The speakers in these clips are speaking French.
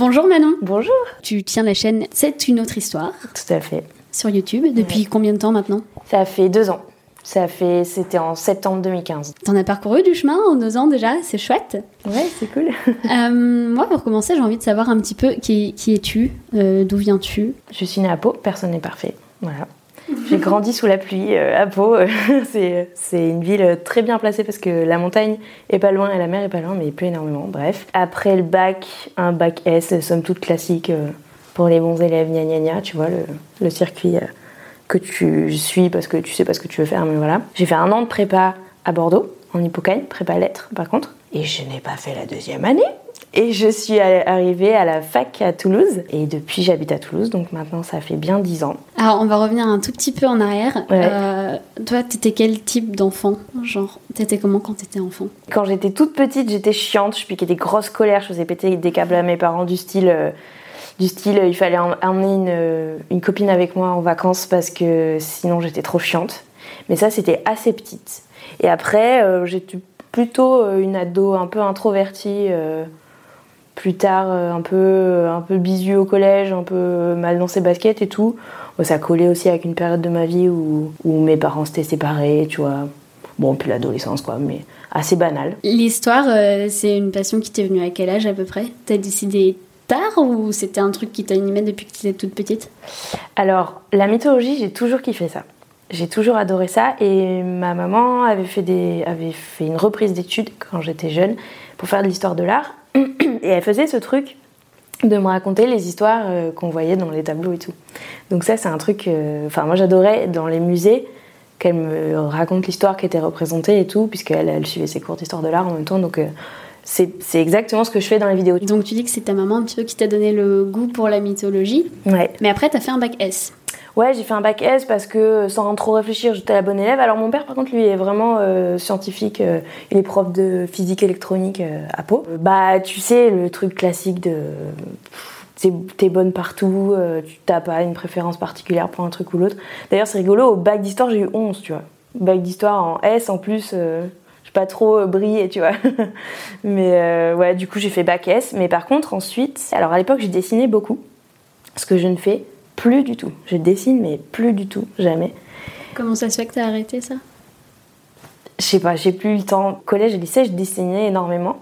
Bonjour Manon. Bonjour. Tu tiens la chaîne C'est une autre histoire Tout à fait. sur YouTube. Depuis combien de temps maintenant? Ça fait deux ans. Ça fait, c'était en septembre 2015. T'en as parcouru du chemin en deux ans déjà, c'est chouette. Ouais, c'est cool. Euh, moi, pour commencer, j'ai envie de savoir un petit peu qui, qui es-tu, euh, d'où viens-tu? Je suis née à Pau, personne n'est parfait. Voilà. J'ai grandi sous la pluie euh, à Pau. c'est, une ville très bien placée parce que la montagne est pas loin et la mer est pas loin, mais il pleut énormément. Bref. Après le bac, un bac S, somme toute classique euh, pour les bons élèves, gna gna gna, tu vois, le, le circuit euh, que tu suis parce que tu sais pas ce que tu veux faire, mais voilà. J'ai fait un an de prépa à Bordeaux, en hippocane, prépa lettres par contre. Et je n'ai pas fait la deuxième année. Et je suis arrivée à la fac à Toulouse. Et depuis, j'habite à Toulouse, donc maintenant, ça fait bien dix ans. Alors, on va revenir un tout petit peu en arrière. Ouais. Euh, toi, t'étais quel type d'enfant? Genre, t'étais comment quand t'étais enfant? Quand j'étais toute petite, j'étais chiante, je piquais des grosses colères, je faisais péter des câbles à mes parents du style, euh, du style euh, il fallait em- emmener une, une copine avec moi en vacances parce que sinon j'étais trop chiante. Mais ça, c'était assez petite. Et après, euh, j'étais plutôt une ado un peu introvertie. euh, plus tard, euh, un peu, un peu bisu au collège, un peu mal dans ses baskets et tout. Bon, ça collait aussi avec une période de ma vie où, où mes parents s'étaient séparés, tu vois. Bon, puis l'adolescence, quoi, mais assez banal. L'histoire, euh, c'est une passion qui t'est venue à quel âge à peu près? T'as décidé tard ou c'était un truc qui t'animait depuis que t'étais toute petite? Alors, la mythologie, j'ai toujours kiffé ça. J'ai toujours adoré ça et ma maman avait fait, des, avait fait une reprise d'études quand j'étais jeune pour faire de l'histoire de l'art. Et elle faisait ce truc de me raconter les histoires euh, qu'on voyait dans les tableaux et tout. Donc ça, c'est un truc... euh, Enfin, moi, j'adorais dans les musées qu'elle me raconte l'histoire qui était représentée et tout, puisqu'elle elle suivait ses cours d'histoire de l'art en même temps. Donc, euh, c'est c'est exactement ce que je fais dans les vidéos. Donc, tu dis que c'est ta maman un petit peu qui t'a donné le goût pour la mythologie. Ouais. Mais après, t'as fait un bac S. Ouais, j'ai fait un bac S parce que sans trop réfléchir, j'étais la bonne élève. Alors mon père, par contre, lui, est vraiment euh, scientifique. euh, il est prof de physique électronique euh, à Pau. Euh, Bah, tu sais, le truc classique de t'es bonne partout, euh, tu t'as pas une préférence particulière pour un truc ou l'autre. D'ailleurs, c'est rigolo, au bac d'histoire, j'ai eu 11, tu vois. Bac d'histoire en S, en plus, euh, j'ai pas trop euh, brillé, tu vois. mais euh, ouais, du coup, j'ai fait bac S. Mais par contre, ensuite, alors à l'époque, j'ai dessiné beaucoup. Ce que je ne fais plus du tout. Je dessine, mais plus du tout, jamais. Comment ça se fait que t'as arrêté ça? Je sais pas, j'ai plus eu le temps. Collège et lycée, je dessinais énormément.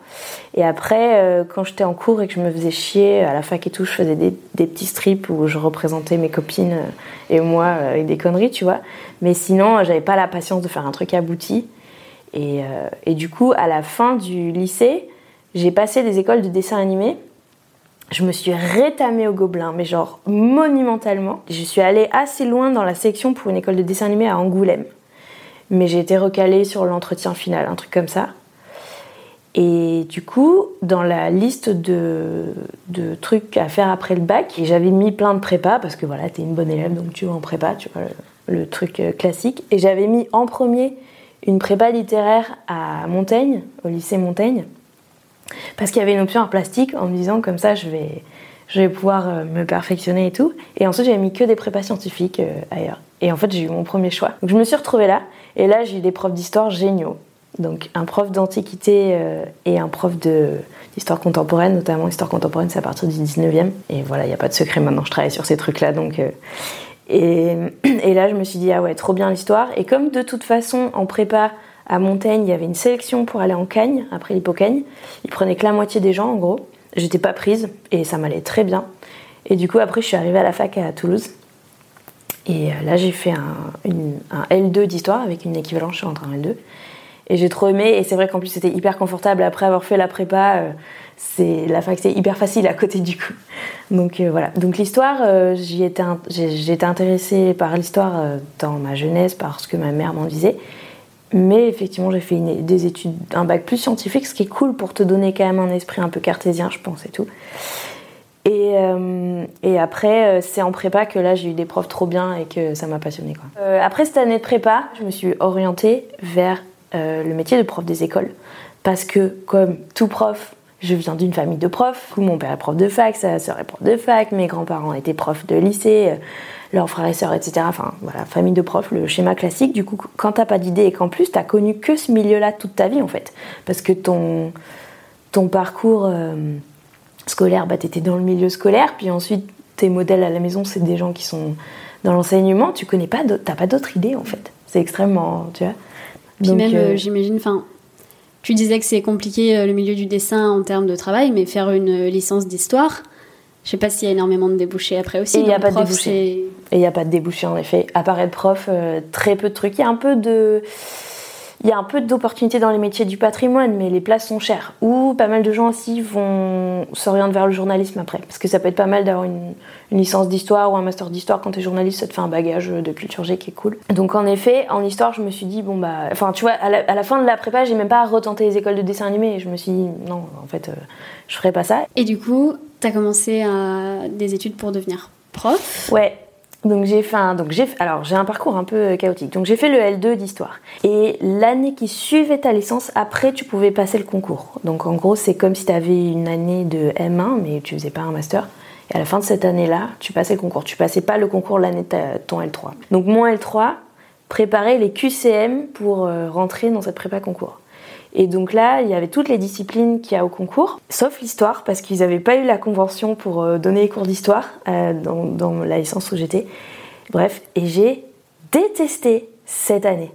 Et après, euh, quand j'étais en cours et que je me faisais chier à la fac et tout, je faisais des, des petits strips où je représentais mes copines euh, et moi euh, avec des conneries, tu vois. Mais sinon, j'avais pas la patience de faire un truc abouti. Et, et du coup, à la fin du lycée, j'ai passé des écoles de dessin animé. Je me suis rétamée au gobelin, mais genre monumentalement. Je suis allée assez loin dans la section pour une école de dessin animé à Angoulême mais j'ai été recalée sur l'entretien final, un truc comme ça. Et du coup, dans la liste de, de trucs à faire après le bac, j'avais mis plein de prépa, parce que voilà, t'es une bonne élève, donc tu vas en prépa, tu vois, le, truc euh, classique. Et j'avais mis en premier une prépa littéraire à Montaigne, au lycée Montaigne, parce qu'il y avait une option art plastique, en me disant comme ça, je vais, je vais pouvoir euh, me perfectionner et tout. Et ensuite, j'avais mis que des prépas scientifiques euh, ailleurs. Et en fait, j'ai eu mon premier choix. Donc, je me suis retrouvée là. Et là, j'ai eu des profs d'histoire géniaux. Donc, un prof d'antiquité euh, et un prof d'histoire contemporaine, notamment histoire contemporaine, c'est à partir du 19e. Et voilà, il n'y a pas de secret maintenant, je travaille sur ces trucs-là. Donc, et, et là, je me suis dit, ah ouais, trop bien l'histoire. Et comme de toute façon, en prépa à Montaigne, il y avait une sélection pour aller en Cagne, après l'hypocagne, ils prenaient que la moitié des gens, en gros. J'étais pas prise et ça m'allait très bien. Et du coup, après, je suis arrivée à la fac à Toulouse. Et euh, là, j'ai fait un, une- un L2 d'histoire avec une équivalence, je suis entre un L2. Et j'ai trop aimé. Et c'est vrai qu'en plus, c'était hyper confortable. Après avoir fait la prépa, euh, c'est la fac, c'est hyper facile à côté du coup. Donc euh, voilà. Donc l'histoire, j'y étais in- j'ai j'ai été intéressée par l'histoire dans ma jeunesse, parce que ma mère m'en disait. Mais effectivement, j'ai fait des études, un bac plus scientifique, ce qui est cool pour te donner quand même un esprit un peu cartésien, je pense, et tout. Et, euh, après, euh, c'est en prépa que là, j'ai eu des profs trop bien et que ça m'a passionné. Quoi. Euh, après cette année de prépa, je me suis orientée vers le métier de prof des écoles. Parce que, comme tout prof, je viens d'une famille de profs. Mon père est prof de fac, sa sœur est prof de fac, mes grands-parents étaient profs de lycée, leurs frères et sœurs, etc. Enfin, voilà, famille de profs, le schéma classique. Du coup, quand t'as pas d'idée et qu'en plus t'as connu que ce milieu-là toute ta vie, en fait. Parce que ton, ton parcours scolaire, bah, tu étais dans le milieu scolaire, puis ensuite tes modèles à la maison, c'est des gens qui sont dans l'enseignement, tu connais pas, t'as pas d'autres idées en fait. C'est extrêmement, tu vois. Puis même, euh, euh, j'imagine, enfin, tu disais que c'est compliqué euh, le milieu du dessin en termes de travail, mais faire une licence d'histoire, je sais pas s'il y a énormément de débouchés après aussi. il n'y a pas de débouchés. Et il n'y a pas de débouchés en effet. Apparaître prof, très peu de trucs. Il y a un peu de il y a un peu d'opportunités dans les métiers du patrimoine, mais les places sont chères. Ou pas mal de gens aussi vont s'orienter vers le journalisme après. Parce que ça peut être pas mal d'avoir une, licence d'histoire ou un master d'histoire quand tu es journaliste, ça te fait un bagage de culture G qui est cool. Donc en effet, en histoire, je me suis dit, bon bah. Enfin, tu vois, à la, fin de la prépa, j'ai même pas retenté les écoles de dessin animé. Et je me suis dit, non, en fait, euh, je ferai pas ça. Et du coup, tu as commencé à des études pour devenir prof Ouais, donc j'ai fait un, donc j'ai, alors j'ai un parcours un peu euh, chaotique. Donc j'ai fait le L2 d'histoire. Et l'année qui suivait ta licence, après tu pouvais passer le concours. Donc en gros c'est comme si tu avais une année de M1 mais tu faisais pas un master. Et à la fin de cette année-là, tu passais le concours. Tu passais pas le concours l'année de ton L3. Donc mon L3 préparait les QCM pour euh, rentrer dans cette prépa concours. Et donc là, il y avait toutes les disciplines qu'il y a au concours, sauf l'histoire, parce qu'ils n'avaient pas eu la convention pour euh, donner les cours d'histoire euh, dans, la licence où j'étais. Bref, et j'ai détesté cette année.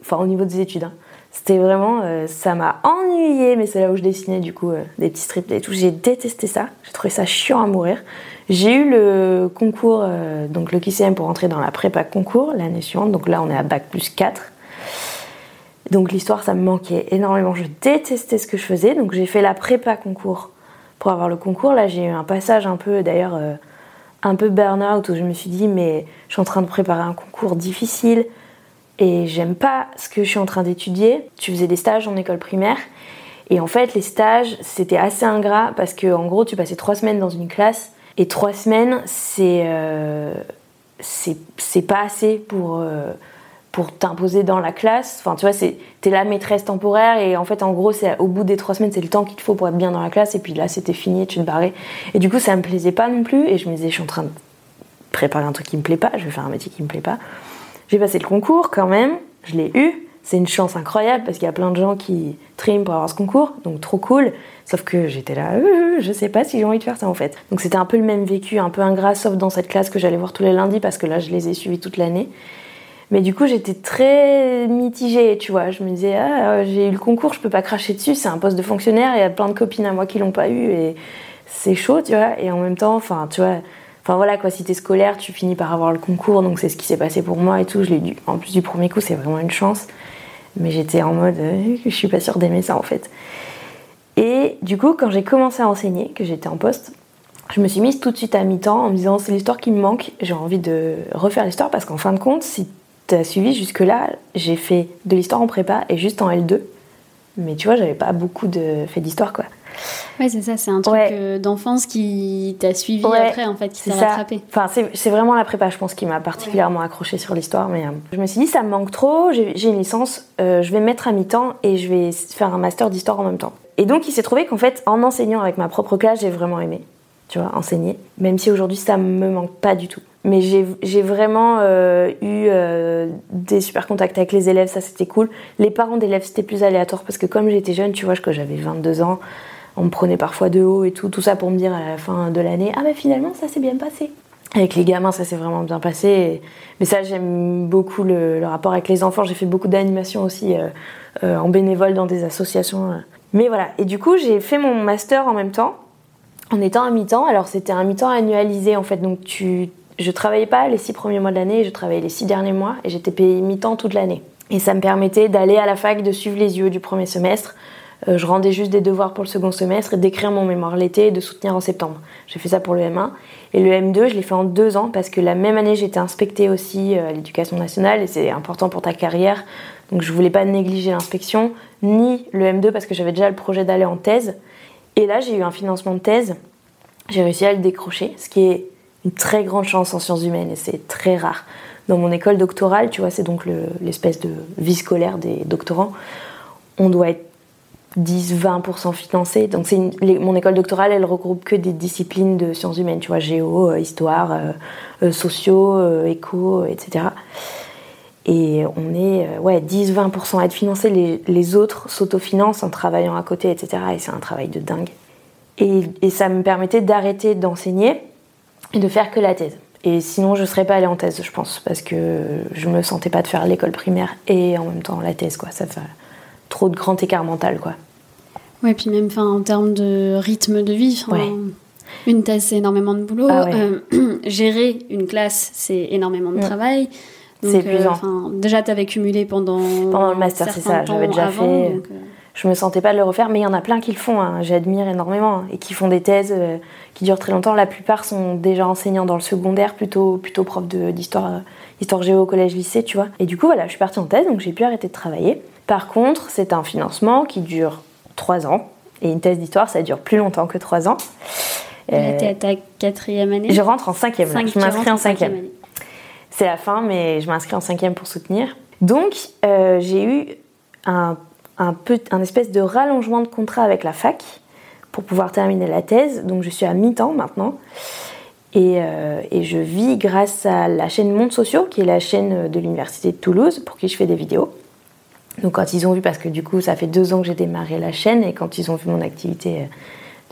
Enfin, au niveau des études, hein. c'était vraiment, euh, ça m'a ennuyé, mais c'est là où je dessinais du coup des petits strips et tout. J'ai détesté ça. J'ai trouvé ça chiant à mourir. J'ai eu le concours, donc le QCM pour entrer dans la prépa concours l'année suivante. Donc là, on est à bac plus 4. Donc l'histoire, ça me manquait énormément. Je détestais ce que je faisais. Donc j'ai fait la prépa concours pour avoir le concours. Là, j'ai eu un passage un peu, d'ailleurs, euh, un peu burn-out où je me suis dit, mais je suis en train de préparer un concours difficile et j'aime pas ce que je suis en train d'étudier. Tu faisais des stages en école primaire. Et en fait, les stages, c'était assez ingrat parce que, en gros, tu passais trois semaines dans une classe et trois semaines, c'est euh, pas assez pour. Euh, pour t'imposer dans la classe. Enfin, tu vois, t'es la maîtresse temporaire et en fait, en gros, c'est au bout des trois semaines, c'est le temps qu'il te faut pour être bien dans la classe. Et puis là, c'était fini, tu te barrais. Et du coup, ça me plaisait pas non plus. Et je me disais, je suis en train de préparer un truc qui me plaît pas. Je vais faire un métier qui me plaît pas. J'ai passé le concours quand même. Je l'ai eu. C'est une chance incroyable parce qu'il y a plein de gens qui triment pour avoir ce concours, donc trop cool. Sauf que j'étais là, euh, je sais pas si j'ai envie de faire ça en fait. Donc c'était un peu le même vécu, un peu ingrat, sauf dans cette classe que j'allais voir tous les lundis parce que là je les ai suivis toute l'année. Mais du coup, j'étais très mitigée, tu vois. Je me disais, ah, j'ai eu le concours, je peux pas cracher dessus, c'est un poste de fonctionnaire, il y a plein de copines à moi qui l'ont pas eu et c'est chaud, tu vois. Et en même temps, enfin, tu vois, enfin voilà quoi, si t'es scolaire, tu finis par avoir le concours, donc c'est ce qui s'est passé pour moi et tout. Je l'ai dû, en plus du premier coup, c'est vraiment une chance. Mais j'étais en mode, euh, je suis pas sûre d'aimer ça en fait. Et du coup, quand j'ai commencé à enseigner, que j'étais en poste, je me suis mise tout de suite à mi-temps en me disant c'est l'histoire qui me manque, j'ai envie de refaire l'histoire parce qu'en fin de compte, si suivi jusque-là, j'ai fait de l'histoire en prépa et juste en L2. Mais tu vois, j'avais pas beaucoup de fait d'histoire, quoi. Ouais, c'est ça, c'est un truc euh, d'enfance qui t'a suivi après, en fait, qui t'a rattrapé. Enfin, c'est vraiment la prépa, je pense, qui m'a particulièrement accroché sur l'histoire. Mais euh, je me suis dit, ça me manque trop, j'ai une licence, euh, je vais me mettre à mi-temps et je vais faire un master d'histoire en même temps. Et donc, il s'est trouvé qu'en fait, en enseignant avec ma propre classe, j'ai vraiment aimé, tu vois, enseigner. Même si aujourd'hui, ça me manque pas du tout. Mais j'ai vraiment euh, eu euh, des super contacts avec les élèves, ça c'était cool. Les parents d'élèves c'était plus aléatoire parce que comme j'étais jeune, tu vois, que j'avais 22 ans, on me prenait parfois de haut et tout, tout ça pour me dire à la fin de l'année, ah mais finalement ça s'est bien passé. Avec les gamins, ça s'est vraiment bien passé. Mais ça, j'aime beaucoup le, rapport avec les enfants. J'ai fait beaucoup d'animation aussi euh, en bénévole dans des associations. Mais voilà. Et du coup, j'ai fait mon master en même temps, en étant à mi-temps. Alors, c'était un mi-temps annualisé en fait. Donc, tu je travaillais pas les six premiers mois de l'année, je travaillais les six derniers mois et j'étais payée mi-temps toute l'année. Et ça me permettait d'aller à la fac, de suivre les yeux du premier semestre. Euh, je rendais juste des devoirs pour le second semestre et d'écrire mon mémoire l'été et de soutenir en septembre. J'ai fait ça pour le M1. Et le M2, je l'ai fait en deux ans parce que la même année, j'étais inspectée aussi euh, à l'éducation nationale et c'est important pour ta carrière. Donc je voulais pas négliger l'inspection, ni le M2 parce que j'avais déjà le projet d'aller en thèse. Et là, j'ai eu un financement de thèse. J'ai réussi à le décrocher, ce qui est une très grande chance en sciences humaines et c'est très rare. Dans mon école doctorale, tu vois, c'est donc l'espèce de vie scolaire des doctorants, on doit être 10-20% financé. Donc c'est mon école doctorale, elle regroupe que des disciplines de sciences humaines, tu vois, géo, euh, histoire, euh, euh, sociaux, éco, etc. Et on est ouais, 10-20% à être financé, les, les autres s'autofinancent en travaillant à côté, etc. Et c'est un travail de dingue. Et, et ça me permettait d'arrêter d'enseigner et de faire que la thèse. Et sinon, je serais pas allée en thèse, je pense, parce que je me sentais pas de faire l'école primaire et en même temps la thèse, quoi. Ça fait trop de grand écart mental, quoi. Ouais, puis même en termes de rythme de vie, une thèse, c'est énormément de boulot. Ah euh, gérer une classe, c'est énormément de travail. C'est épuisant. Euh, déjà, tu avais cumulé pendant. Pendant le master, c'est ça, j'avais déjà fait. Euh, je me sentais pas de le refaire, mais il y en a plein qui le font, hein. j'admire énormément, hein, et qui font des thèses qui durent très longtemps. La plupart sont déjà enseignants dans le secondaire, plutôt, plutôt prof d'histoire histoire géo au collège lycée, tu vois. Et du coup, voilà, je suis partie en thèse, donc j'ai pu arrêter de travailler. Par contre, c'est un financement qui dure trois ans. Et une thèse d'histoire, ça dure plus longtemps que trois ans. Euh, tu à ta quatrième année? Je rentre en cinquième. je m'inscris en cinquième. C'est la fin, mais je m'inscris en cinquième pour soutenir. Donc, euh, j'ai eu un, peu, un espèce de rallongement de contrat avec la fac pour pouvoir terminer la thèse. Donc, je suis à mi-temps maintenant. Et, euh, et, je vis grâce à la chaîne Monde Sociaux, qui est la chaîne de l'Université de Toulouse, pour qui je fais des vidéos. Donc quand ils ont vu, parce que du coup ça fait deux ans que j'ai démarré la chaîne, et quand ils ont vu mon activité euh,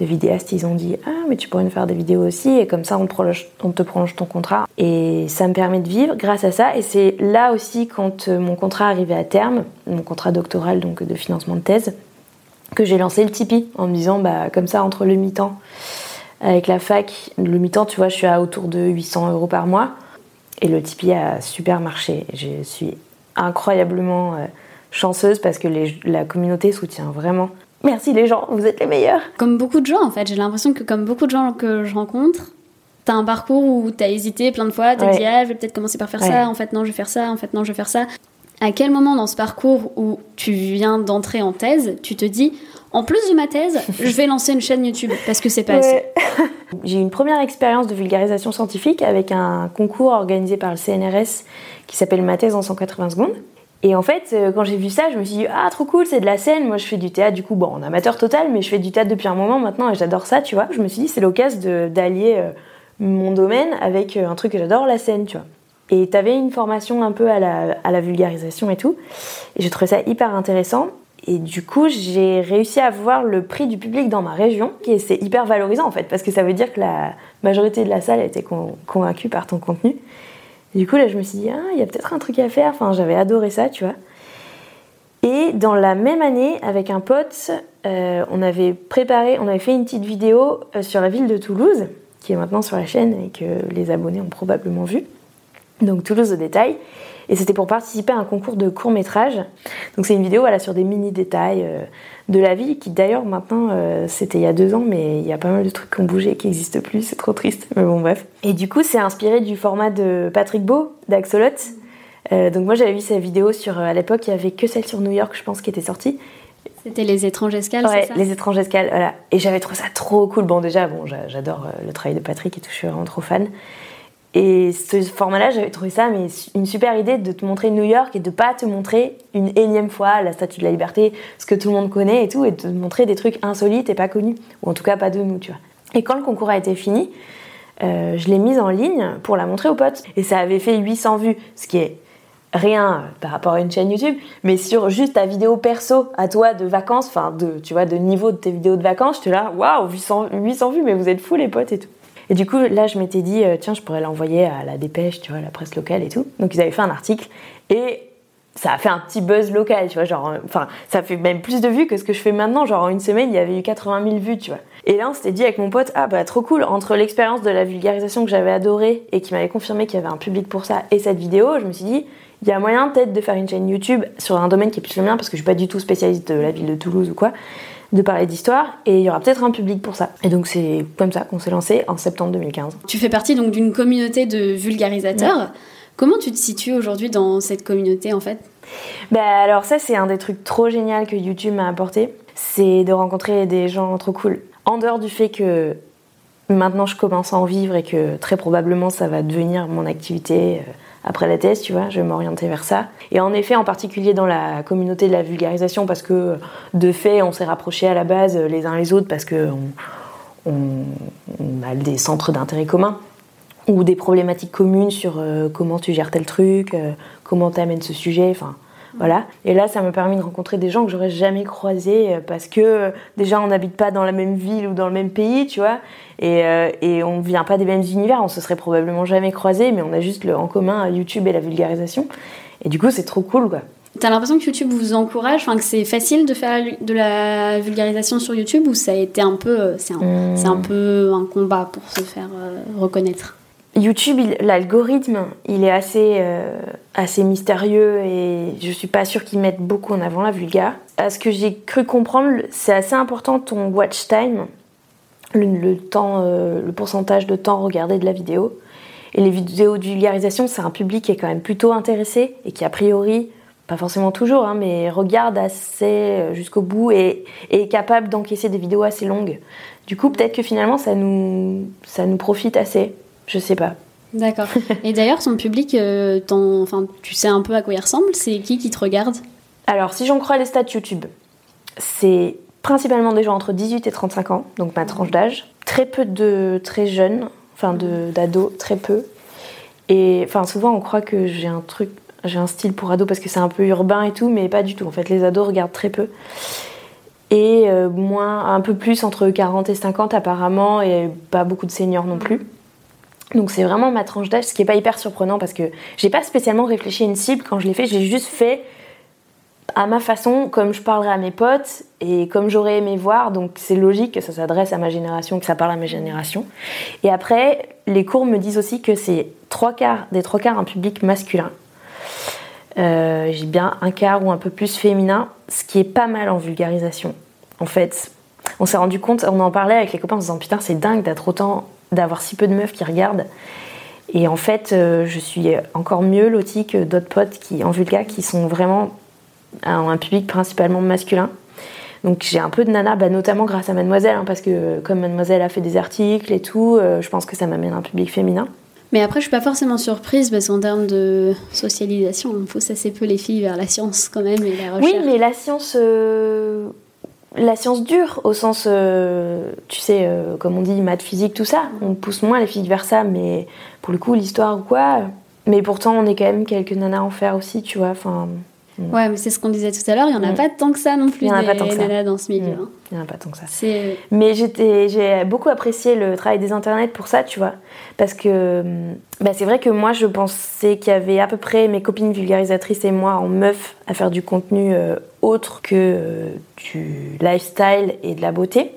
de vidéaste, ils ont dit Ah, mais tu pourrais nous faire des vidéos aussi, et comme ça on, te prolonge ton contrat. Et ça me permet de vivre grâce à ça, et c'est là aussi quand euh, mon contrat arrivait à terme, mon contrat doctoral donc de financement de thèse, que j'ai lancé le Tipeee en me disant Bah, comme ça entre le mi-temps avec la fac, le mi-temps, tu vois, je suis à autour de 800 euros par mois. Et le Tipeee a super marché. Je suis incroyablement euh, chanceuse parce que la communauté soutient vraiment. Merci les gens, vous êtes les meilleurs. Comme beaucoup de gens en fait, j'ai l'impression que comme beaucoup de gens que je rencontre, t'as un parcours où t'as hésité plein de fois, t'as dit ah je vais peut-être commencer par faire ça, en fait non je vais faire ça, en fait non je vais faire ça. À quel moment dans ce parcours où tu viens d'entrer en thèse, tu te dis en plus de ma thèse, je vais lancer une chaîne YouTube parce que c'est pas assez? J'ai eu une première expérience de vulgarisation scientifique avec un concours organisé par le CNRS qui s'appelle Ma thèse en 180 secondes. Et en fait, euh, quand j'ai vu ça, je me suis dit, ah, trop cool, c'est de la scène. Moi, je fais du théâtre, du coup, bon, en amateur total, mais je fais du théâtre depuis un moment maintenant et j'adore ça, tu vois. Je me suis dit, c'est l'occasion d'allier euh, mon domaine avec euh, un truc que j'adore, la scène, tu vois. Et t'avais une formation un peu à la, à la vulgarisation et tout. Et j'ai trouvé ça hyper intéressant. Et du coup, j'ai réussi à avoir le prix du public dans ma région, et c'est hyper valorisant en fait, parce que ça veut dire que la majorité de la salle était convaincue par ton contenu du coup, là, je me suis dit, ah, il y a peut-être un truc à faire. Enfin, j'avais adoré ça, tu vois. Et dans la même année, avec un pote, euh, on avait préparé, on avait fait une petite vidéo euh, sur la ville de Toulouse, qui est maintenant sur la chaîne et que les abonnés ont probablement vu. Donc Toulouse au détail. Et c'était pour participer à un concours de court métrage. Donc c'est une vidéo voilà, sur des mini détails euh, de la vie, qui d'ailleurs maintenant, euh, c'était il y a deux ans, mais il y a pas mal de trucs qui ont bougé, qui n'existent plus, c'est trop triste, mais bon bref. Et du coup, c'est inspiré du format de Patrick Beau, d'Axolot. Euh, donc moi j'avais vu sa vidéo sur, à l'époque, il y avait que celle sur New York, je pense, qui était sortie. C'était les étranges escales, ouais, ça? Les étranges escales, voilà. Et j'avais trouvé ça trop cool. Bon déjà, bon, j'adore le travail de Patrick et tout, je suis vraiment trop fan. Et ce format-là, j'avais trouvé ça mais une super idée de te montrer New York et de pas te montrer une énième fois la Statue de la Liberté, ce que tout le monde connaît et tout, et de te montrer des trucs insolites et pas connus, ou en tout cas pas de nous, tu vois. Et quand le concours a été fini, euh, je l'ai mise en ligne pour la montrer aux potes, et ça avait fait 800 vues, ce qui est rien par rapport à une chaîne YouTube, mais sur juste ta vidéo perso à toi de vacances, enfin de, tu vois, de niveau de tes vidéos de vacances, j'étais là, waouh, 800, 800 vues, mais vous êtes fous les potes et tout. Et du coup, là, je m'étais dit, euh, tiens, je pourrais l'envoyer à la dépêche, tu vois, la presse locale et tout. Donc, ils avaient fait un article et ça a fait un petit buzz local, tu vois, genre, euh, enfin, ça fait même plus de vues que ce que je fais maintenant. Genre, en une semaine, il y avait eu 80 000 vues, tu vois. Et là, on s'était dit avec mon pote, ah bah trop cool, entre l'expérience de la vulgarisation que j'avais adorée et qui m'avait confirmé qu'il y avait un public pour ça et cette vidéo, je me suis dit, il y a moyen peut-être de faire une chaîne YouTube sur un domaine qui est plus le mien parce que je suis pas du tout spécialiste de la ville de Toulouse ou quoi de parler d'histoire et il y aura peut-être un public pour ça. Et donc c'est comme ça qu'on s'est lancé en septembre 2015. Tu fais partie donc d'une communauté de vulgarisateurs. Comment tu te situes aujourd'hui dans cette communauté en fait? Bah alors ça c'est un des trucs trop génial que YouTube m'a apporté, c'est de rencontrer des gens trop cool. En dehors du fait que maintenant je commence à en vivre et que très probablement ça va devenir mon activité euh, après la thèse, tu vois, je vais m'orienter vers ça. Et en effet, en particulier dans la communauté de la vulgarisation, parce que de fait, on s'est rapprochés à la base les uns les autres parce que on, a des centres d'intérêt communs ou des problématiques communes sur euh, comment tu gères tel truc, euh, comment tu amènes ce sujet, enfin voilà. Et là, ça m'a permis de rencontrer des gens que j'aurais jamais croisés euh, parce que déjà, on n'habite pas dans la même ville ou dans le même pays, tu vois, et, et on vient pas des mêmes univers, on se serait probablement jamais croisés, mais on a juste le, en commun YouTube et la vulgarisation. Et du coup, c'est trop cool, quoi. T'as l'impression que YouTube vous encourage, enfin que c'est facile de faire de la vulgarisation sur YouTube ou ça a été un peu, c'est un, un, hmm. peu un combat pour se faire reconnaître? YouTube, l'algorithme, il est assez, euh, assez mystérieux et je suis pas sûre qu'ils mettent beaucoup en avant la vulga. À ce que j'ai cru comprendre, c'est assez important ton watch time, le, temps, euh, le pourcentage de temps regardé de la vidéo. Et les vidéos de vulgarisation, c'est un public qui est quand même plutôt intéressé et qui a priori, pas forcément toujours, hein, mais regarde assez euh, jusqu'au bout et, et, est capable d'encaisser des vidéos assez longues. Du coup, peut-être que finalement, ça nous, ça nous profite assez. Je sais pas. D'accord. Et d'ailleurs, son public, euh, enfin, tu sais un peu à quoi il ressemble C'est qui qui te regarde? Alors, si j'en crois les stats YouTube, c'est principalement des gens entre 18 et 35 ans, donc ma tranche d'âge. Très peu de très jeunes, enfin d'ados, très peu. Et enfin, souvent on croit que j'ai un truc, j'ai un style pour ados parce que c'est un peu urbain et tout, mais pas du tout. En fait, les ados regardent très peu. Et euh, moins, un peu plus entre 40 et 50 apparemment, et pas beaucoup de seniors non plus. Donc c'est vraiment ma tranche d'âge, ce qui n'est pas hyper surprenant parce que j'ai pas spécialement réfléchi à une cible quand je l'ai fait, j'ai juste fait à ma façon, comme je parlerais à mes potes et comme j'aurais aimé voir. Donc c'est logique que ça s'adresse à ma génération, que ça parle à ma génération. Et après, les cours me disent aussi que c'est trois quarts, des trois quarts un public masculin. Euh, j'ai bien un quart ou un peu plus féminin, ce qui est pas mal en vulgarisation. En fait, on s'est rendu compte, on en parlait avec les copains en se disant putain c'est dingue d'être autant d'avoir si peu de meufs qui regardent. Et en fait, euh, je suis encore mieux lotie que d'autres potes qui, en vulga qui sont vraiment un, un public principalement masculin. Donc j'ai un peu de nana, bah, notamment grâce à Mademoiselle, hein, parce que comme Mademoiselle a fait des articles et tout, euh, je pense que ça m'amène un public féminin. Mais après, je suis pas forcément surprise parce qu'en termes de socialisation, on pousse assez peu les filles vers la science quand même et la recherche. Oui, mais la science, euh, la science dure, au sens, euh, tu sais, euh, comme on dit, maths, physique, tout ça. On pousse moins les filles vers ça, mais pour le coup, l'histoire ou quoi. Mais pourtant, on est quand même quelques nanas en faire aussi, tu vois. Enfin. Ouais, mais c'est ce qu'on disait tout à l'heure, il n'y en a mm. pas tant que ça non plus, il y en a pas tant que ça. dans ce milieu. Mm. Hein. Il n'y en a pas tant que ça. Mais j'ai beaucoup apprécié le travail des internets pour ça, tu vois. Parce que bah, c'est vrai que moi, je pensais qu'il y avait à peu près mes copines vulgarisatrices et moi en meuf à faire du contenu euh, autre que euh, du lifestyle et de la beauté.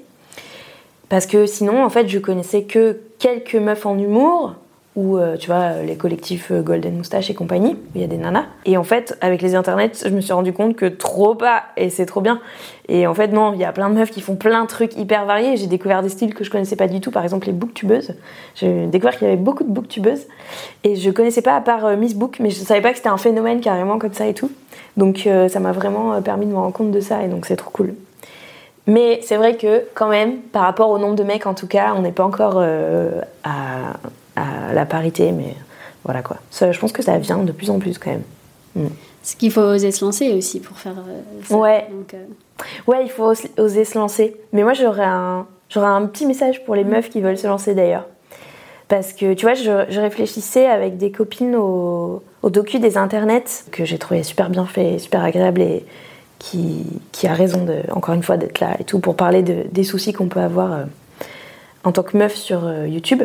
Parce que sinon, en fait, je connaissais que quelques meufs en humour, ou euh, tu vois les collectifs euh, Golden Moustache et compagnie où il y a des nanas. Et en fait avec les internets je me suis rendu compte que trop pas et c'est trop bien. Et en fait non il y a plein de meufs qui font plein de trucs hyper variés. J'ai découvert des styles que je connaissais pas du tout par exemple les booktubeuses. J'ai découvert qu'il y avait beaucoup de booktubeuses. Et je connaissais pas à part euh, Miss Book mais je savais pas que c'était un phénomène carrément comme ça et tout. Donc ça m'a vraiment permis de me rendre compte de ça et donc c'est trop cool. Mais c'est vrai que quand même, par rapport au nombre de mecs en tout cas, on n'est pas encore à à la parité, mais voilà quoi. Ça, je pense que ça vient de plus en plus quand même. Mm. Ce qu'il faut oser se lancer aussi pour faire euh, ça. Ouais. Euh, ouais, il faut oser se lancer. Mais moi, j'aurais un, j'aurais un petit message pour les mm. meufs qui veulent se lancer d'ailleurs. Parce que tu vois, je, réfléchissais avec des copines au, au, docu des internets que j'ai trouvé super bien fait, super agréable et qui, qui a raison, de, encore une fois, d'être là et tout pour parler de, des soucis qu'on peut avoir euh, en tant que meuf sur YouTube.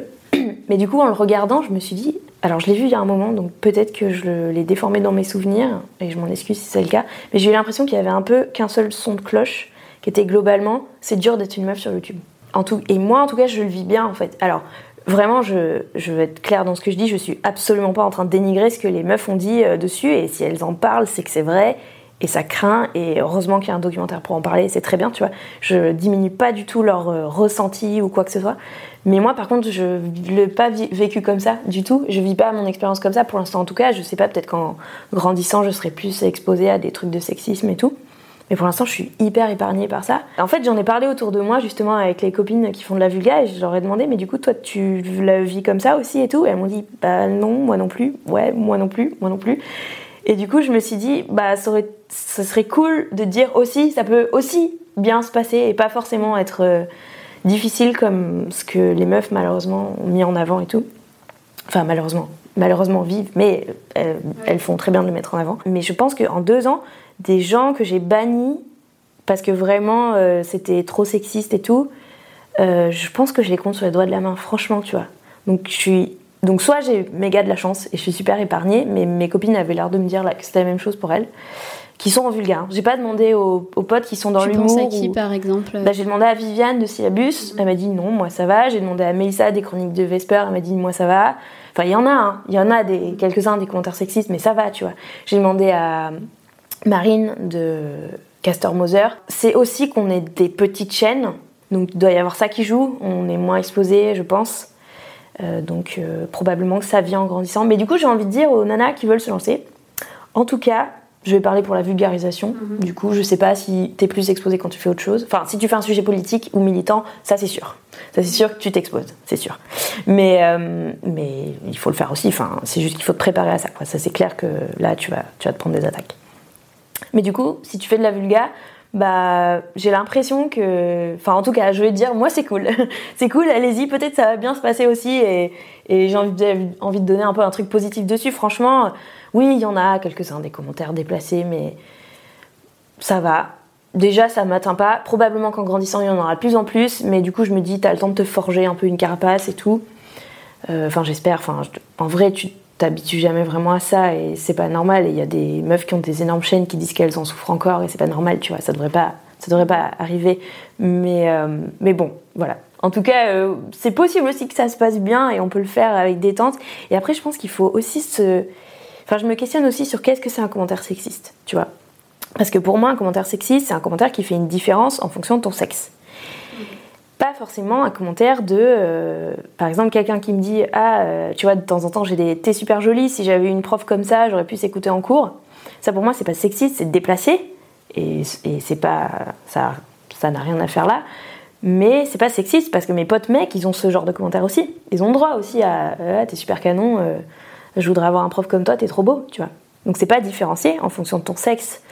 Mais du coup, en le regardant, je me suis dit, alors je l'ai vu il y a un moment, donc peut-être que je l'ai déformé dans mes souvenirs, et je m'en excuse si c'est le cas, mais j'ai eu l'impression qu'il y avait un peu qu'un seul son de cloche, qui était globalement, c'est dur d'être une meuf sur YouTube. En tout, et moi, en tout cas, je le vis bien, en fait. Alors, vraiment, je, veux être claire dans ce que je dis, je suis absolument pas en train de dénigrer ce que les meufs ont dit euh, dessus, et si elles en parlent, c'est que c'est vrai, et ça craint. Et heureusement qu'il y a un documentaire pour en parler, c'est très bien, tu vois. Je diminue pas du tout leur euh, ressenti ou quoi que ce soit. Mais moi, par contre, je l'ai pas vécu comme ça du tout. Je vis pas mon expérience comme ça pour l'instant, en tout cas. Je sais pas, peut-être qu'en grandissant, je serai plus exposée à des trucs de sexisme et tout. Mais pour l'instant, je suis hyper épargnée par ça. En fait, j'en ai parlé autour de moi, justement, avec les copines qui font de la vulga, et je leur ai demandé, mais du coup, toi, tu la vis comme ça aussi et tout? Et elles m'ont dit, bah non, moi non plus, ouais, moi non plus, moi non plus. Et du coup, je me suis dit, bah, ça, aurait, ça serait cool de dire aussi, ça peut aussi bien se passer et pas forcément être euh, difficile comme ce que les meufs, malheureusement, ont mis en avant et tout. Enfin, malheureusement, malheureusement vivent, mais euh, elles font très bien de le mettre en avant. Mais je pense qu'en deux ans, des gens que j'ai bannis parce que vraiment euh, c'était trop sexiste et tout, euh, je pense que je les compte sur les doigts de la main, franchement, tu vois. Donc je suis donc soit j'ai méga de la chance et je suis super épargnée, mais mes copines avaient l'air de me dire là, que c'était la même chose pour elles, qui sont en vulgaire. J'ai pas demandé aux, potes qui sont dans l'humour. Tu penses à qui par exemple? Bah, J'ai demandé à Viviane de Syllabus, elle m'a dit non, moi ça va. J'ai demandé à Melissa des chroniques de Vesper, elle m'a dit moi ça va. Enfin il y en a, hein. il y en a des quelques-uns des commentaires sexistes, mais ça va, tu vois. J'ai demandé à Marine de Castor Moser. C'est aussi qu'on est des petites chaînes, donc il doit y avoir ça qui joue. On est moins exposé, je pense. Euh, donc euh, probablement que ça vient en grandissant. Mais du coup, j'ai envie de dire aux nanas qui veulent se lancer, en tout cas, je vais parler pour la vulgarisation. Mhm. Du coup, je sais pas si tu es plus exposé quand tu fais autre chose. Enfin, si tu fais un sujet politique ou militant, ça c'est sûr. Ça c'est sûr que tu t'exposes, c'est sûr. Mais, euh, mais il faut le faire aussi. Enfin, c'est juste qu'il faut te préparer à ça. Ça c'est clair que là, tu vas, tu vas te prendre des attaques. Mais du coup, si tu fais de la vulga, bah j'ai l'impression que enfin en tout cas je vais te dire moi c'est cool. C'est cool allez-y peut-être ça va bien se passer aussi et, j'ai envie de, envie de donner un peu un truc positif dessus. Franchement oui il y en a quelques-uns des commentaires déplacés mais ça va. Déjà ça m'atteint pas. Probablement qu'en grandissant il y en aura de plus en plus mais du coup je me dis t'as le temps de te forger un peu une carapace et tout. Euh, enfin j'espère enfin en vrai tu t'habitues jamais vraiment à ça et c'est pas normal. il y a des meufs qui ont des énormes chaînes qui disent qu'elles en souffrent encore et c'est pas normal, tu vois. Ça devrait pas, ça devrait pas arriver. Mais, euh, mais bon, voilà. En tout cas, euh, c'est possible aussi que ça se passe bien et on peut le faire avec détente. Et après, je pense qu'il faut aussi se. Enfin, je me questionne aussi sur qu'est-ce que c'est un commentaire sexiste, tu vois. Parce que pour moi, un commentaire sexiste, c'est un commentaire qui fait une différence en fonction de ton sexe pas forcément un commentaire de, euh, par exemple, quelqu'un qui me dit Ah, euh, tu vois, de temps en temps, j'ai des t'es super jolie, si j'avais une prof comme ça, j'aurais pu s'écouter en cours. Ça, pour moi, c'est pas sexiste, c'est déplacé. Et, et c'est pas. Ça ça n'a rien à faire là. Mais c'est pas sexiste parce que mes potes mecs, ils ont ce genre de commentaires aussi. Ils ont droit aussi à ah, T'es super canon, euh, je voudrais avoir un prof comme toi, t'es trop beau, tu vois. Donc c'est pas différencié en fonction de ton sexe.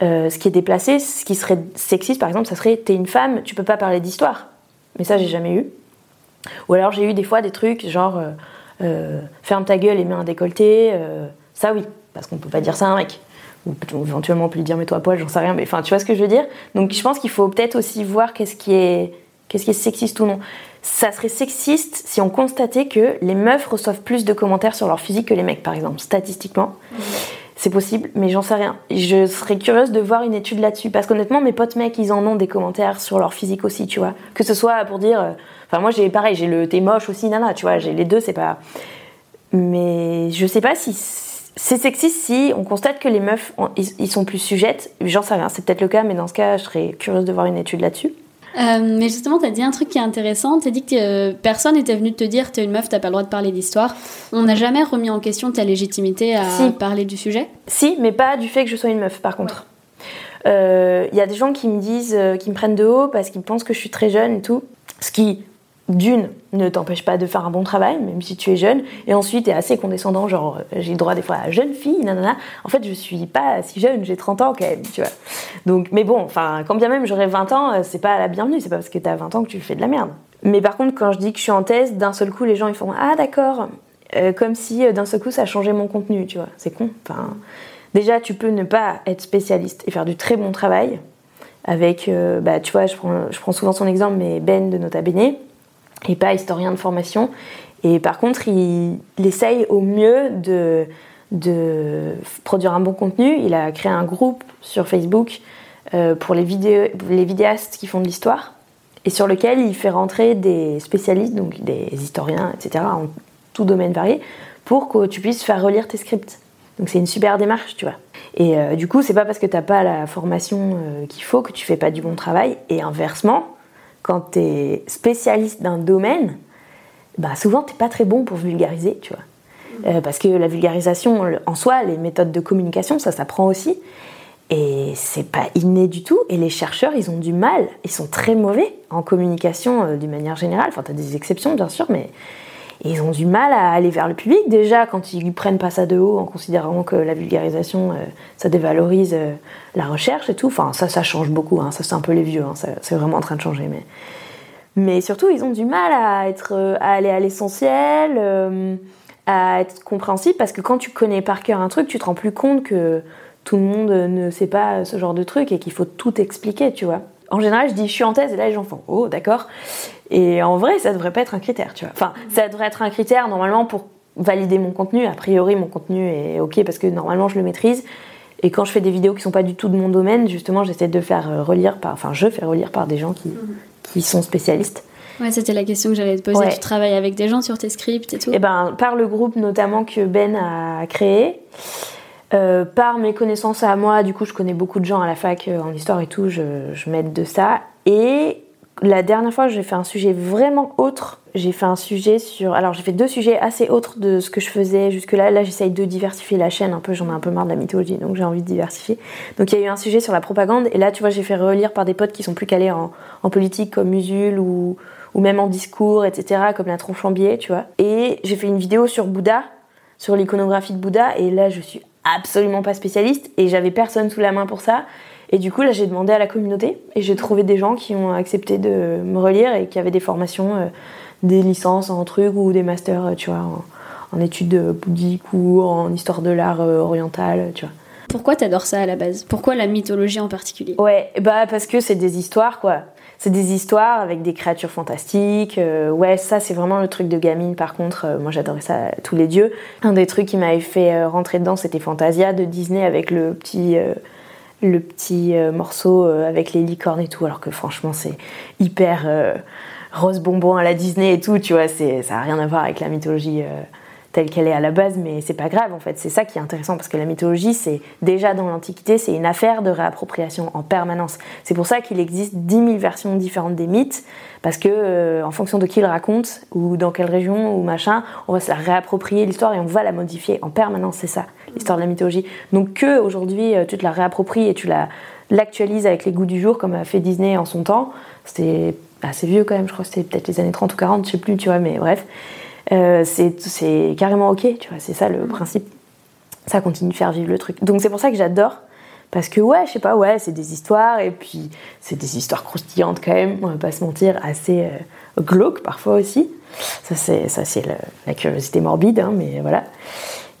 ce qui est déplacé, ce qui serait sexiste par exemple, ça serait T'es une femme, tu peux pas parler d'histoire. Mais ça, j'ai jamais eu. Ou alors j'ai eu des fois des trucs genre euh, euh, ferme ta gueule et mets un décolleté. Euh, ça, oui, parce qu'on peut pas dire ça à un mec. Ou éventuellement on peut lui dire mets-toi à poil, j'en sais rien. Mais enfin, tu vois ce que je veux dire? Donc je pense qu'il faut peut-être aussi voir qu'est-ce qui est qu'est-ce qui est sexiste ou non. Ça serait sexiste si on constatait que les meufs reçoivent plus de commentaires sur leur physique que les mecs, par exemple, statistiquement. C'est possible, mais j'en sais rien. Je serais curieuse de voir une étude là-dessus. Parce qu'honnêtement, mes potes mecs, ils en ont des commentaires sur leur physique aussi, tu vois. Que ce soit pour dire. Euh, enfin, moi, j'ai pareil, j'ai le t'es moche aussi, nana, tu vois. J'ai les deux, c'est pas. Mais je sais pas si c'est sexiste si on constate que les meufs, ils, sont plus sujettes. J'en sais rien, c'est peut-être le cas, mais dans ce cas, je serais curieuse de voir une étude là-dessus. Euh, mais justement, tu as dit un truc qui est intéressant. Tu as dit que euh, personne n'était venu te dire t'es une meuf, t'as pas le droit de parler d'histoire. On n'a jamais remis en question ta légitimité à parler du sujet? Si, mais pas du fait que je sois une meuf, par contre. Il euh, y a des gens qui me disent, qui me prennent de haut parce qu'ils pensent que je suis très jeune et tout. Ce qui, d'une, ne t'empêche pas de faire un bon travail, même si tu es jeune, et ensuite est assez condescendant, genre euh, j'ai le droit des fois à jeune fille, nanana. En fait, je suis pas si jeune, j'ai 30 ans quand même, tu vois. Donc, mais bon, enfin, quand bien même j'aurais 20 ans, euh, c'est pas la bienvenue, c'est pas parce que t'as 20 ans que tu fais de la merde. Mais par contre, quand je dis que je suis en thèse, d'un seul coup, les gens ils font Ah d'accord, euh, comme si d'un seul coup ça changé mon contenu, tu vois. C'est con. Enfin, déjà, tu peux ne pas être spécialiste et faire du très bon travail. Avec, bah, tu vois, je prends, je prends souvent son exemple, mais Ben de Nota Bene et pas historien de formation. Et par contre, il, essaye au mieux de, de, produire un bon contenu. Il a créé un groupe sur Facebook euh, pour les, vidéos, les vidéastes qui font de l'histoire et sur lequel il fait rentrer des spécialistes, donc des historiens, etc., en tout domaine varié, pour que tu puisses faire relire tes scripts. Donc c'est une super démarche, tu vois. Et du coup, c'est pas parce que t'as pas la formation qu'il faut que tu fais pas du bon travail. Et inversement, quand tu es spécialiste d'un domaine, bah souvent t'es pas très bon pour vulgariser, tu vois. parce que la vulgarisation en soi, les méthodes de communication, ça s'apprend aussi. Et c'est pas inné du tout. Et les chercheurs, ils ont du mal. Ils sont très mauvais en communication euh, d'une manière générale. Enfin, t'as des exceptions, bien sûr, mais ils ont du mal à aller vers le public. Déjà, quand ils prennent pas ça de haut en considérant que la vulgarisation, euh, ça dévalorise euh, la recherche et tout. Enfin, ça, ça change beaucoup. Hein. Ça, c'est un peu les vieux. Hein. C'est vraiment en train de changer. Mais, mais surtout, ils ont du mal à, être, à aller à l'essentiel, à être compréhensible, parce que quand tu connais par cœur un truc, tu te rends plus compte que tout le monde ne sait pas ce genre de truc et qu'il faut tout expliquer, tu vois. En général, je dis je suis en thèse et là les gens font oh d'accord. Et en vrai, ça devrait pas être un critère, tu vois. Enfin, ça devrait être un critère normalement pour valider mon contenu. A priori, mon contenu est ok parce que normalement je le maîtrise. Et quand je fais des vidéos qui sont pas du tout de mon domaine, justement, j'essaie de faire euh, relire par, enfin, je fais relire par des gens qui, mhm. qui sont spécialistes. Ouais, c'était la question que j'allais te poser. Tu travailles avec des gens sur tes scripts et tout? Eh ben, par le groupe notamment que Ben a créé. Euh, par mes connaissances à moi, du coup, je connais beaucoup de gens à la fac euh, en histoire et tout, je, m'aide de ça. Et la dernière fois, j'ai fait un sujet vraiment autre. J'ai fait un sujet sur. Alors, j'ai fait deux sujets assez autres de ce que je faisais jusque-là. Là, j'essaye de diversifier la chaîne un peu. J'en ai un peu marre de la mythologie, donc j'ai envie de diversifier. Donc, il y a eu un sujet sur la propagande. Et là, tu vois, j'ai fait relire par des potes qui sont plus calés en, politique, comme Usul ou, ou même en discours, etc., comme la Tronchambier, tu vois. Et j'ai fait une vidéo sur Bouddha, sur l'iconographie de Bouddha. Et là, je suis absolument pas spécialiste et j'avais personne sous la main pour ça. Et du coup, là, j'ai demandé à la communauté et j'ai trouvé des gens qui ont accepté de me relire et qui avaient des formations, euh, des licences en trucs ou des masters, euh, tu vois, en, études bouddhiques ou en histoire de l'art euh, oriental, tu vois. Pourquoi t'adores ça à la base? Pourquoi la mythologie en particulier? Ouais, bah parce que c'est des histoires, quoi c'est des histoires avec des créatures fantastiques. Euh, ouais, ça c'est vraiment le truc de gamine. Par contre, euh, moi j'adorais ça, tous les dieux. Un des trucs qui m'avait fait euh, rentrer dedans, c'était Fantasia de Disney avec le petit le petit morceau avec les licornes et tout. Alors que franchement, c'est hyper rose bonbon à la Disney et tout. Tu vois, ça a rien à voir avec la mythologie telle qu'elle est à la base, mais c'est pas grave en fait. C'est ça qui est intéressant parce que la mythologie, c'est déjà dans l'Antiquité, c'est une affaire de réappropriation en permanence. C'est pour ça qu'il existe 10 000 versions différentes des mythes parce que euh, en fonction de qui le raconte ou dans quelle région ou machin, on va se la réapproprier l'histoire et on va la modifier en permanence. C'est ça l'histoire de la mythologie. Donc que aujourd'hui euh, tu te la réappropries et tu la l'actualises avec les goûts du jour comme a fait Disney en son temps, c'était assez vieux quand même. Je crois que c'était peut-être les années 30 ou 40, je sais plus, tu vois, mais bref. Euh, c'est carrément ok, tu vois, c'est ça le principe. Ça continue de faire vivre le truc. Donc c'est pour ça que j'adore, parce que ouais, je sais pas, ouais, c'est des histoires, et puis c'est des histoires croustillantes quand même, on va pas se mentir, assez euh, glauques parfois aussi. Ça c'est la curiosité morbide, hein, mais voilà.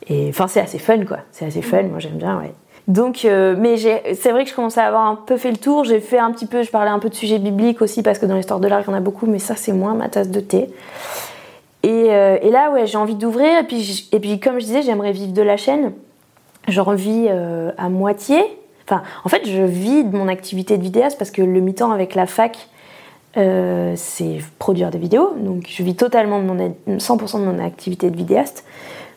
Et enfin c'est assez fun quoi, c'est assez fun, moi j'aime bien, ouais. Donc, euh, mais c'est vrai que je commençais à avoir un peu fait le tour. J'ai fait un petit peu, je parlais un peu de sujets bibliques aussi parce que dans l'histoire de l'art, il y en a beaucoup, mais ça, c'est moins ma tasse de thé. Euh, et, là, ouais, j'ai envie d'ouvrir. Et puis, et puis, comme je disais, j'aimerais vivre de la chaîne. J'en vis euh, à moitié. Enfin, en fait, je vis de mon activité de vidéaste parce que le mi-temps avec la fac, euh, c'est produire des vidéos. Donc, je vis totalement de mon 100% de mon activité de vidéaste.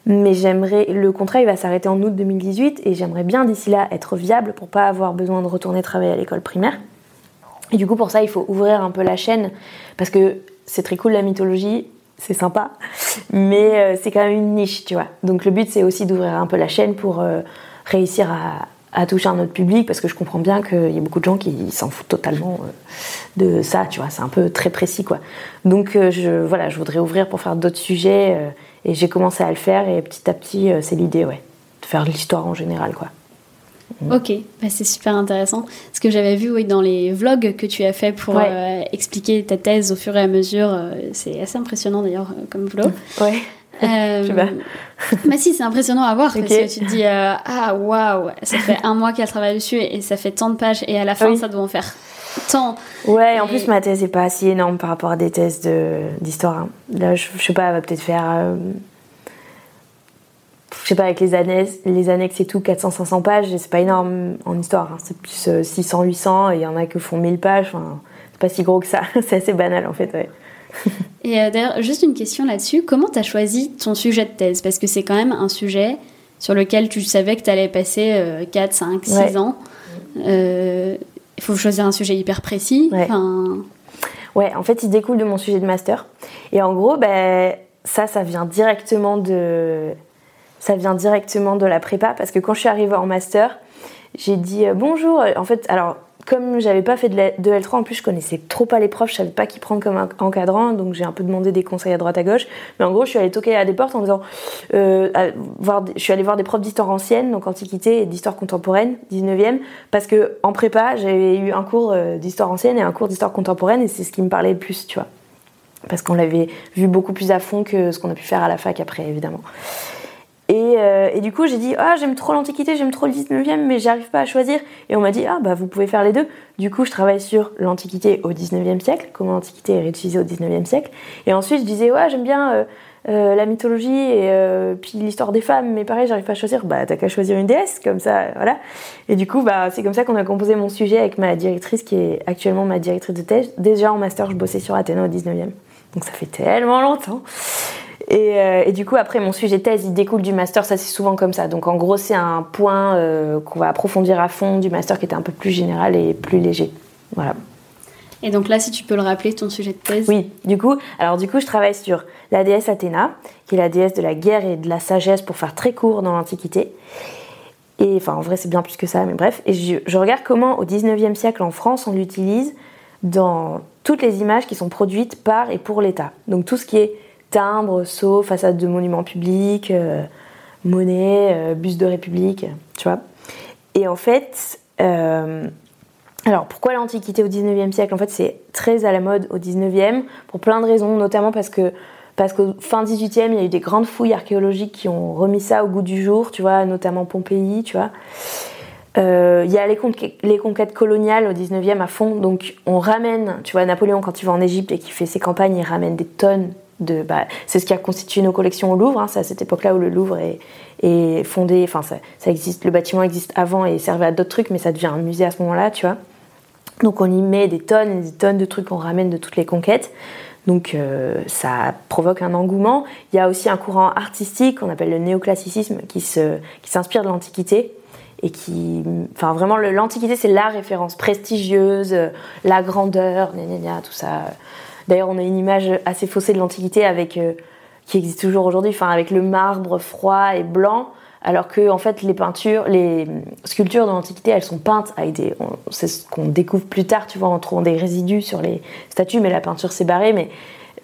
Mais j'aimerais, le contrat il va s'arrêter en août 2018 et j'aimerais bien d'ici là être viable pour pas avoir besoin de retourner travailler à l'école primaire. Et du coup, pour ça, il faut ouvrir un peu la chaîne parce que c'est très cool la mythologie, c'est sympa, mais euh, c'est quand même une niche, tu vois. Donc le but, c'est aussi d'ouvrir un peu la chaîne pour euh, réussir à, toucher un autre public, parce que je comprends bien qu'il y a beaucoup de gens qui s'en foutent totalement euh, de ça, tu vois. C'est un peu très précis, quoi. Donc je, voilà, je voudrais ouvrir pour faire d'autres sujets, et j'ai commencé à le faire, et petit à petit, c'est l'idée, ouais, de faire l'histoire en général, quoi. Ok, bah, c'est super intéressant. Ce que j'avais vu oui, dans les vlogs que tu as fait pour euh, expliquer ta thèse au fur et à mesure, euh, c'est assez impressionnant d'ailleurs euh, comme vlog. Ouais. Euh, bah si, c'est impressionnant à voir parce que tu te dis ah waouh, ça fait un mois qu'elle travaille dessus et, ça fait tant de pages et à la fin ça doit en faire tant. Ouais, en plus ma thèse est pas si énorme par rapport à des thèses d'histoire. Hein. Là, je, je, sais pas, elle va peut-être faire je sais pas, avec les annexes, les annexes et tout, 400-500 pages, c'est pas énorme en histoire. Hein. C'est plus 600-800 euh, et il y en a qui font 1000 pages. Enfin, c'est pas si gros que ça. c'est assez banal en fait, ouais. et euh, d'ailleurs, juste une question là-dessus. Comment tu as choisi ton sujet de thèse? Parce que c'est quand même un sujet sur lequel tu savais que tu allais passer 4, 5, 6 ans. Il faut choisir un sujet hyper précis. Ouais, en fait, il découle de mon sujet de master. Et en gros, ben, ça, ça vient directement de, ça vient directement de la prépa parce que quand je suis arrivée en master, j'ai dit euh, bonjour. En fait, alors comme j'avais pas fait de, L3, en plus je connaissais trop pas les profs, je savais pas qui prendre comme encadrant, donc j'ai un peu demandé des conseils à droite à gauche. Mais en gros, je suis allée toquer à des portes en disant, euh, voir, je suis allée voir des profs d'histoire ancienne, donc antiquité et d'histoire contemporaine, 19e, parce que en prépa, j'avais eu un cours euh, d'histoire ancienne et un cours d'histoire contemporaine, et c'est ce qui me parlait le plus, tu vois. Parce qu'on l'avait vu beaucoup plus à fond que ce qu'on a pu faire à la fac après, évidemment. Euh, et, du coup, j'ai dit, ah, j'aime trop l'Antiquité, j'aime trop le 19e, mais j'arrive pas à choisir. Et on m'a dit, ah, bah, vous pouvez faire les deux. Du coup, je travaille sur l'Antiquité au 19e siècle, comment l'Antiquité est réutilisée au 19e siècle. Et ensuite, je disais, ouais, j'aime bien euh, euh, la mythologie et puis l'histoire des femmes, mais pareil, j'arrive pas à choisir. Bah, t'as qu'à choisir une déesse, comme ça, voilà. Et du coup, bah, c'est comme ça qu'on a composé mon sujet avec ma directrice, qui est actuellement ma directrice de thèse. Déjà en master, je bossais sur Athéna au 19e. Donc ça fait tellement longtemps. Euh, et, du coup, après, mon sujet thèse, il découle du master, ça c'est souvent comme ça. Donc en gros, c'est un point euh, qu'on va approfondir à fond du master qui était un peu plus général et plus léger. Voilà. Et donc là, si tu peux le rappeler, ton sujet de thèse? Oui, du coup, alors du coup, je travaille sur la déesse Athéna, qui est la déesse de la guerre et de la sagesse, pour faire très court dans l'Antiquité. Et enfin, en vrai, c'est bien plus que ça, mais bref. Et je, je regarde comment, au 19e siècle en France, on l'utilise dans toutes les images qui sont produites par et pour l'État. Donc tout ce qui est timbres, sceaux, façade de monuments publics, euh, monnaie, euh, bus de République, tu vois. Et en fait, euh, alors pourquoi l'Antiquité au 19e siècle? En fait, c'est très à la mode au 19e, pour plein de raisons, notamment parce qu'au fin 18e, il y a eu des grandes fouilles archéologiques qui ont remis ça au goût du jour, tu vois, notamment Pompéi, tu vois. Il y a les, les, conquêtes coloniales au 19e à fond, donc on ramène, tu vois, Napoléon quand il va en Égypte et qu'il fait ses campagnes, il ramène des tonnes bah, c'est ce qui a constitué nos collections au Louvre. Hein. c'est à cette époque-là où le Louvre est, fondé. Enfin, ça, existe. Le bâtiment existe avant et servait à d'autres trucs, mais ça devient un musée à ce moment-là, tu vois. Donc on y met des tonnes et des tonnes de trucs qu'on ramène de toutes les conquêtes. Donc euh, ça provoque un engouement. Il y a aussi un courant artistique qu'on appelle le néoclassicisme qui s'inspire qui de l'Antiquité et qui, enfin vraiment l'Antiquité c'est la référence prestigieuse, la grandeur, tout ça. D'ailleurs, on a une image assez faussée de l'Antiquité avec euh, qui existe toujours aujourd'hui, enfin avec le marbre froid et blanc, alors que en fait les peintures, les sculptures de l'Antiquité, elles sont peintes c'est ce qu'on découvre plus tard, tu vois, en trouvant des résidus sur les statues, mais la peinture s'est barrée, mais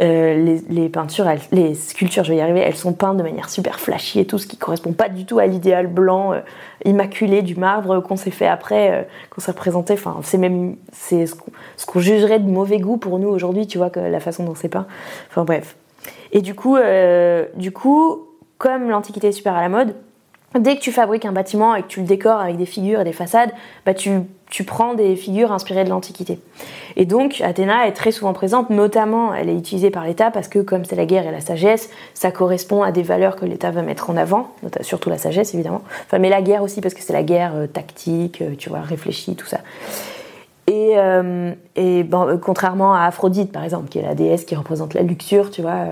euh, les, peintures, les sculptures, je vais y arriver, elles sont peintes de manière super flashy et tout, ce qui correspond pas du tout à l'idéal blanc euh, immaculé du marbre qu'on s'est fait après, euh, qu'on s'est représenté. Enfin, c'est même c'est ce qu'on jugerait de mauvais goût pour nous aujourd'hui, tu vois, que la façon dont c'est peint. Enfin bref. Et du coup, du coup, comme l'Antiquité est super à la mode, dès que tu fabriques un bâtiment et que tu le décores avec des figures et des façades, bah tu tu prends des figures inspirées de l'Antiquité. Et donc, Athéna est très souvent présente, notamment, elle est utilisée par l'État parce que, comme c'est la guerre et la sagesse, ça correspond à des valeurs que l'État veut mettre en avant, surtout la sagesse, évidemment. Enfin, mais la guerre aussi, parce que c'est la guerre euh, tactique, euh, tu vois, réfléchie, tout ça. Et, euh, et contrairement à Aphrodite, par exemple, qui est la déesse qui représente la luxure, tu vois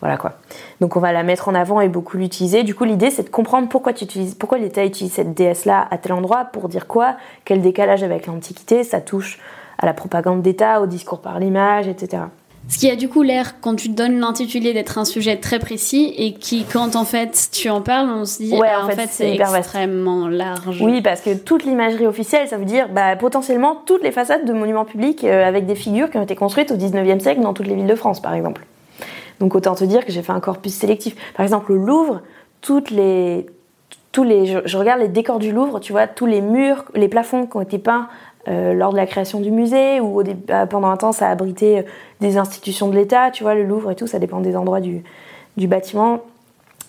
voilà quoi. Donc on va la mettre en avant et beaucoup l'utiliser. Du coup, l'idée c'est de comprendre pourquoi tu utilises, pourquoi l'État utilise cette déesse-là à tel endroit, pour dire quoi, quel décalage avec l'Antiquité, ça touche à la propagande d'État, au discours par l'image, etc. Ce qui a du coup l'air, quand tu donnes l'intitulé, d'être un sujet très précis et qui, quand en fait tu en parles, on se dit, ouais, ah, en, fait, c'est extrêmement large. Oui, parce que toute l'imagerie officielle, ça veut dire bah, potentiellement toutes les façades de monuments publics euh, avec des figures qui ont été construites au 19e siècle dans toutes les villes de France, par exemple. Donc autant te dire que j'ai fait un corpus sélectif. Par exemple, le Louvre, toutes les, tous les, je, regarde les décors du Louvre, tu vois, tous les murs, les plafonds qui ont été peints euh, lors de la création du musée ou bah, pendant un temps ça a abrité euh, des institutions de l'État, tu vois, le Louvre et tout, ça dépend des endroits du, du bâtiment.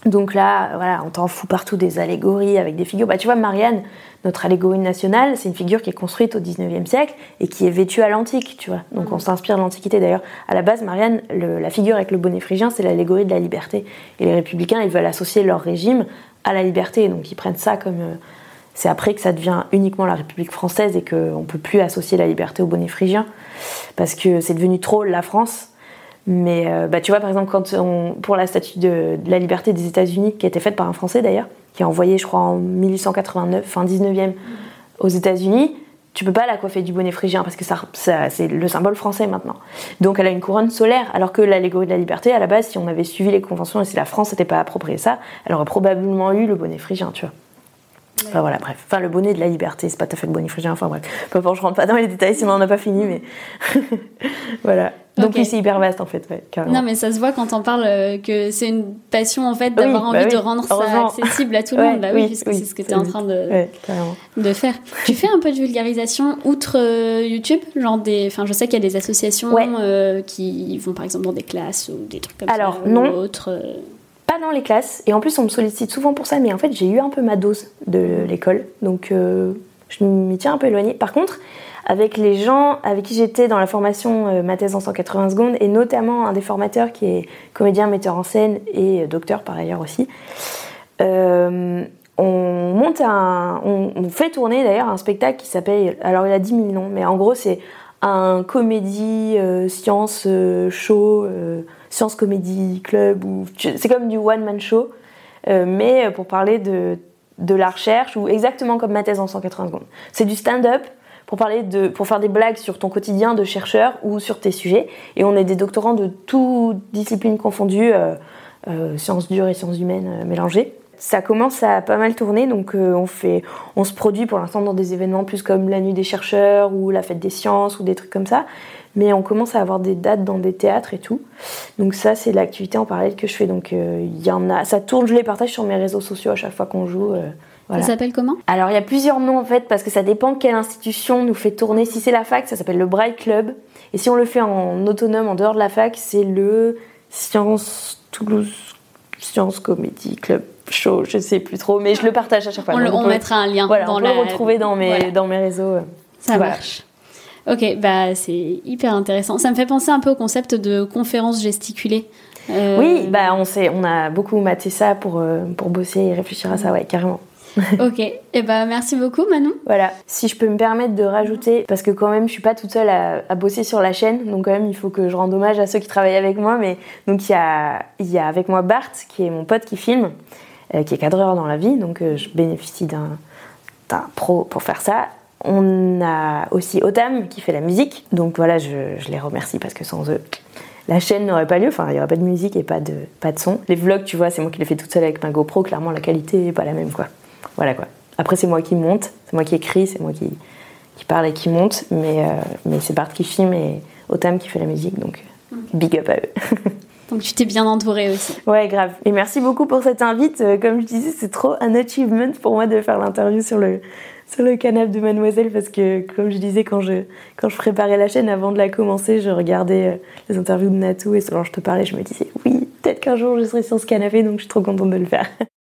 Donc là, voilà, on t'en fout partout des allégories avec des figures. Bah, tu vois, Marianne, notre allégorie nationale, c'est une figure qui est construite au 19e siècle et qui est vêtue à l'antique, tu vois. Donc on s'inspire de l'Antiquité d'ailleurs. À la base, Marianne, la figure avec le bonnet phrygien, c'est l'allégorie de la liberté. Et les républicains, ils veulent associer leur régime à la liberté. Donc ils prennent ça comme. Euh, c'est après que ça devient uniquement la République française et qu'on ne peut plus associer la liberté au bonnet phrygien. Parce que c'est devenu trop la France. Mais euh, bah, tu vois, par exemple, quand on, pour la statue de, la liberté des États-Unis, qui a été faite par un Français d'ailleurs, qui est envoyée, je crois, en 1889, fin 19e, aux États-Unis. Tu peux pas la coiffer du bonnet phrygien parce que c'est le symbole français maintenant. Donc elle a une couronne solaire, alors que l'allégorie de la liberté, à la base, si on avait suivi les conventions et si la France n'était pas approprié ça, elle aurait probablement eu le bonnet phrygien, tu vois. Enfin voilà, bref. Enfin, le bonnet de la liberté, c'est pas tout à fait le bonnet phrygien. Enfin bref. Peu importe, je rentre pas dans les détails, sinon on n'a pas fini, mais. voilà. Donc oui, c'est hyper vaste en fait, ouais, Non, mais ça se voit quand on parle euh, que c'est une passion en fait d'avoir bah envie de rendre ça accessible à tout le monde. Bah oui, puisque c'est ce que tu es en train de, de faire. tu fais un peu de vulgarisation outre euh, YouTube Genre des. Enfin, je sais qu'il y a des associations euh, qui vont par exemple dans des classes ou des trucs comme Alors, ça. Alors, non. Pas dans les classes. Et en plus, on me sollicite souvent pour ça, mais en fait, j'ai eu un peu ma dose de l'école. Donc, je m'y tiens un peu éloignée. Par contre, avec les gens avec qui j'étais dans la formation euh, ma thèse en 180 secondes, et notamment un des formateurs qui est comédien, metteur en scène et euh, docteur par ailleurs aussi. Euh, on monte on, fait tourner d'ailleurs un spectacle qui s'appelle, alors il a 10 000 noms, mais en gros c'est un comédie science show, science comédie club, ou c'est comme du one man show, mais pour parler de de la recherche ou exactement comme ma thèse en 180 secondes. C'est du stand-up pour parler de, pour faire des blagues sur ton quotidien de chercheur ou sur tes sujets. Et on est des doctorants de toutes disciplines confondues, euh, euh, sciences dures et sciences humaines euh, mélangées. Ça commence à pas mal tourner, donc on fait, on se produit pour l'instant dans des événements plus comme la nuit des chercheurs ou la fête des sciences ou des trucs comme ça. Mais on commence à avoir des dates dans des théâtres et tout. Donc ça, c'est l'activité en parallèle que je fais. Donc il y en a, ça tourne, je les partage sur mes réseaux sociaux à chaque fois qu'on joue. Ça s'appelle comment? Alors il y a plusieurs noms en fait parce que ça dépend quelle institution nous fait tourner. Si c'est la fac, ça s'appelle le Bright Club. Et si on le fait en autonome, en dehors de la fac, c'est le Science Toulouse Science Comédie Club Show. Je sais plus trop, mais je le partage à chaque fois. On, mettra un lien voilà, on peut le retrouver dans mes, dans mes réseaux. Ça marche. Ok, bah c'est hyper intéressant. Ça me fait penser un peu au concept de conférence gesticulée. Euh, oui, bah on, sait, on a beaucoup maté ça pour, euh, pour bosser et réfléchir à ça, ouais, carrément. ok, et eh ben merci beaucoup Manon. Voilà, si je peux me permettre de rajouter, parce que quand même je suis pas toute seule à, bosser sur la chaîne, donc quand même il faut que je rende hommage à ceux qui travaillent avec moi, mais donc il y a, y a avec moi Bart qui est mon pote qui filme, euh, qui est cadreur dans la vie, donc je bénéficie d'un pro pour faire ça. On a aussi Otam qui fait la musique, donc voilà, je, je les remercie parce que sans eux, la chaîne n'aurait pas lieu, enfin il n'y aurait pas de musique et pas de, pas de son. Les vlogs, tu vois, c'est moi qui les fais toute seule avec ma GoPro, clairement la qualité n'est pas la même quoi. Voilà quoi. Après, c'est moi qui monte, c'est moi qui écris, c'est moi qui, qui parle et qui monte, mais, euh, mais c'est Bart qui filme et Otam qui fait la musique, donc big up à eux. donc tu t'es bien entourée aussi. Ouais, grave. Et merci beaucoup pour cette invite. Euh, comme je disais, c'est trop un achievement pour moi de faire l'interview sur le, sur le canapé de Mademoiselle parce que, comme je disais, quand je, quand je préparais la chaîne avant de la commencer, je regardais euh, les interviews de Natou et selon je te parlais, je me disais oui, peut-être qu'un jour je serai sur ce canapé, donc je suis trop contente de le faire.